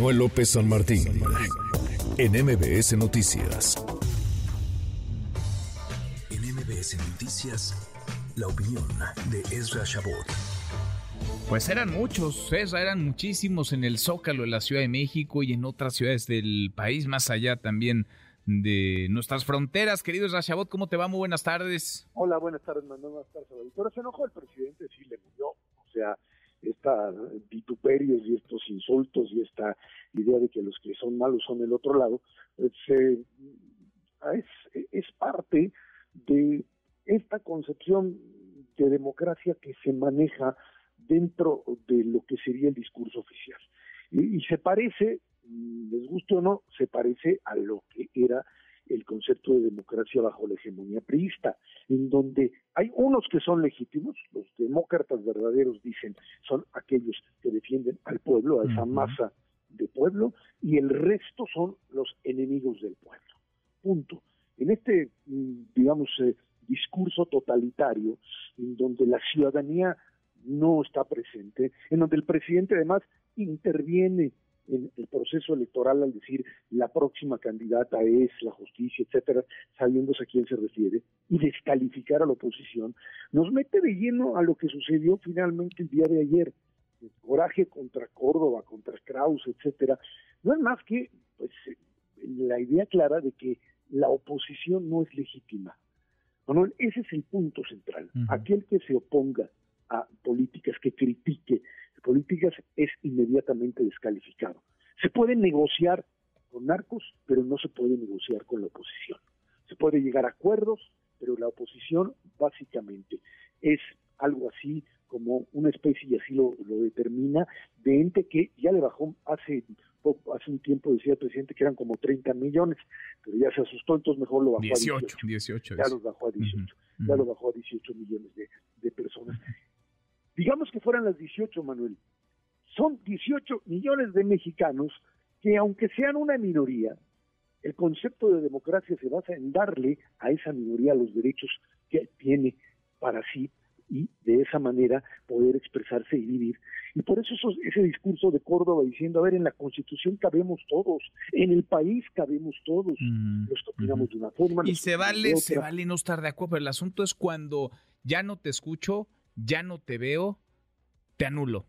Manuel López San Martín en MBS Noticias. En MBS Noticias, la opinión de Ezra Shabot. Pues eran muchos, Ezra, eran muchísimos en el Zócalo de la Ciudad de México y en otras ciudades del país, más allá también de nuestras fronteras. Querido Rashabot, ¿cómo te va? Muy buenas tardes. Hola, buenas tardes, Manuel. Buenas tardes, Pero se enojó el presidente, sí le murió. O sea, esta vituperios y estos insultos y esta idea de que los que son malos son el otro lado, pues, eh, es, es parte de esta concepción de democracia que se maneja dentro de lo que sería el discurso oficial. Y, se parece, les guste o no, se parece a lo que era el concepto de democracia bajo la hegemonía priista, en donde hay unos que son legítimos, los demócratas verdaderos dicen, son aquellos que defienden al pueblo, a esa masa de pueblo, y el resto son los enemigos del pueblo. Punto. En este, mm, digamos, eh, discurso totalitario, en donde la ciudadanía no está presente, en donde el presidente además interviene en el proceso electoral al decir la próxima candidata es la justicia, etcétera, sabiéndose a quién se refiere, y descalificar a la oposición, nos mete de lleno a lo que sucedió finalmente el día de ayer. El coraje contra Córdoba, contra Kraus, etcétera. No es más que pues la idea clara de que la oposición no es legítima. ese es el punto central. Aquel que se oponga a políticas, que critique políticas, es inmediatamente descalificado. Se puede negociar con narcos, pero no se puede negociar con la oposición. Se puede llegar a acuerdos, pero la oposición básicamente es algo así como una especie, y así lo, determina, de ente que ya le bajó hace poco, hace un tiempo decía el presidente que eran como 30 millones, pero ya se asustó, entonces mejor lo bajó a 18. 18 ya los bajó a 18, ya lo bajó a 18 millones de, de personas. Digamos que fueran las 18, Manuel. Son 18 millones de mexicanos que, aunque sean una minoría, el concepto de democracia se basa en darle a esa minoría los derechos que tiene para sí y de esa manera poder expresarse y vivir. Y por eso ese discurso de Córdoba diciendo, a ver, en la Constitución cabemos todos, en el país cabemos todos, mm, los que opinamos de una forma. Y se vale, se vale no estar de acuerdo, pero el asunto es cuando ya no te escucho, ya no te veo, te anulo.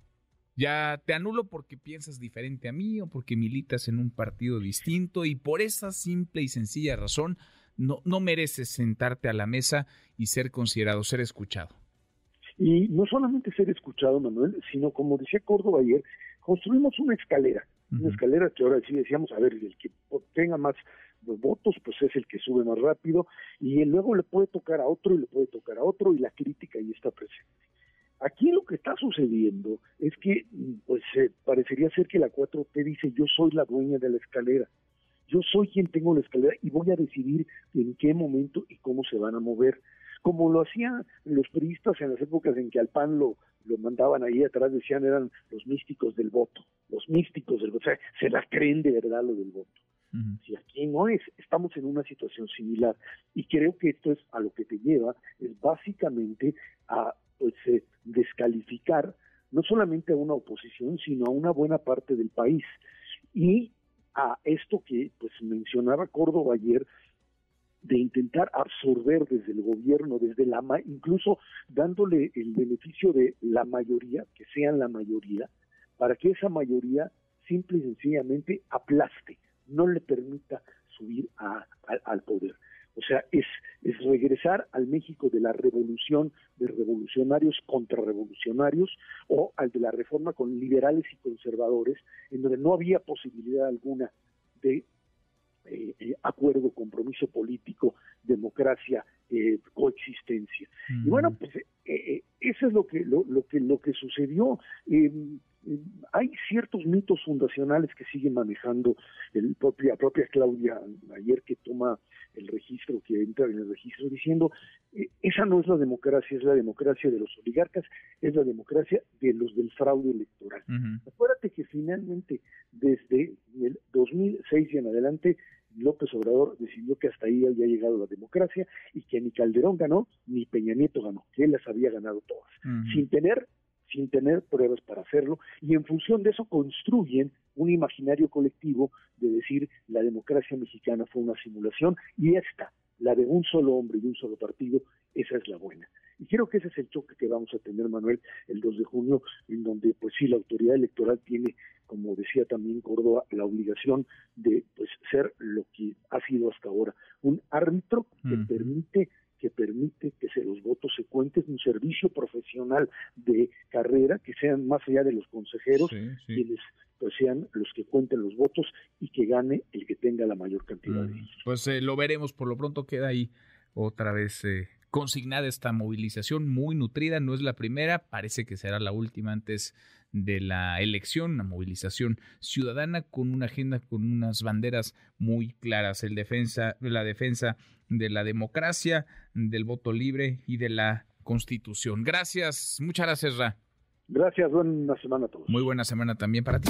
Ya te anulo porque piensas diferente a mí o porque militas en un partido distinto y por esa simple y sencilla razón no, no mereces sentarte a la mesa y ser considerado, ser escuchado. Y no solamente ser escuchado, Manuel, sino como decía Córdoba ayer, construimos una escalera, una escalera que ahora sí decíamos, a ver, el que tenga más votos, pues es el que sube más rápido, y luego le puede tocar a otro y le puede tocar a otro, y la crítica ahí está presente. Aquí lo que está sucediendo es que, pues, eh, parecería ser que la 4T dice, yo soy la dueña de la escalera, yo soy quien tengo la escalera y voy a decidir en qué momento y cómo se van a mover. Como lo hacían los periodistas en las épocas en que al PAN lo, lo mandaban ahí atrás, decían eran los místicos del voto, los místicos del voto, o sea, se la creen de verdad lo del voto. Si aquí no es, estamos en una situación similar. Y creo que esto es a lo que te lleva, es básicamente a pues eh, descalificar no solamente a una oposición, sino a una buena parte del país. Y a esto que pues mencionaba Córdoba ayer, de intentar absorber desde el gobierno, desde la incluso dándole el beneficio de la mayoría, que sean la mayoría, para que esa mayoría simple y sencillamente aplaste no le permita subir al poder. O sea, es, es regresar al México de la revolución, de revolucionarios contra revolucionarios, o al de la reforma con liberales y conservadores, en donde no había posibilidad alguna de eh, eh, acuerdo, compromiso político, democracia, eh, coexistencia. Y bueno, pues eso es lo que lo, lo que lo que sucedió. Hay ciertos mitos fundacionales que sigue manejando el propia, propia Claudia ayer que toma el registro, que entra en el registro diciendo, eh, esa no es la democracia, es la democracia de los oligarcas, es la democracia de los del fraude electoral. Acuérdate que finalmente desde el 2006 y en adelante López Obrador decidió que hasta ahí había llegado la democracia y que ni Calderón ganó ni Peña Nieto ganó, que él las había ganado todas, sin tener sin tener pruebas para hacerlo, y en función de eso construyen un imaginario colectivo de decir la democracia mexicana fue una simulación y esta, la de un solo hombre y un solo partido, esa es la buena. Y creo que ese es el choque que vamos a tener, Manuel, el 2 de junio, en donde, pues sí, la autoridad electoral tiene, como decía también Córdoba, la obligación de pues ser lo que ha sido hasta ahora, un árbitro que permite que permite que se los votos se cuenten, un servicio profesional de carrera, que sean más allá de los consejeros, quienes pues sean los que cuenten los votos y que gane el que tenga la mayor cantidad de ellos. Pues eh, lo veremos, por lo pronto queda ahí otra vez eh, consignada esta movilización muy nutrida, no es la primera, parece que será la última antes de la elección, una movilización ciudadana con una agenda, con unas banderas muy claras, el defensa, la defensa de la democracia, del voto libre y de la constitución. Gracias, muchas gracias, Ra. Gracias, buena semana a todos. Muy buena semana también para ti.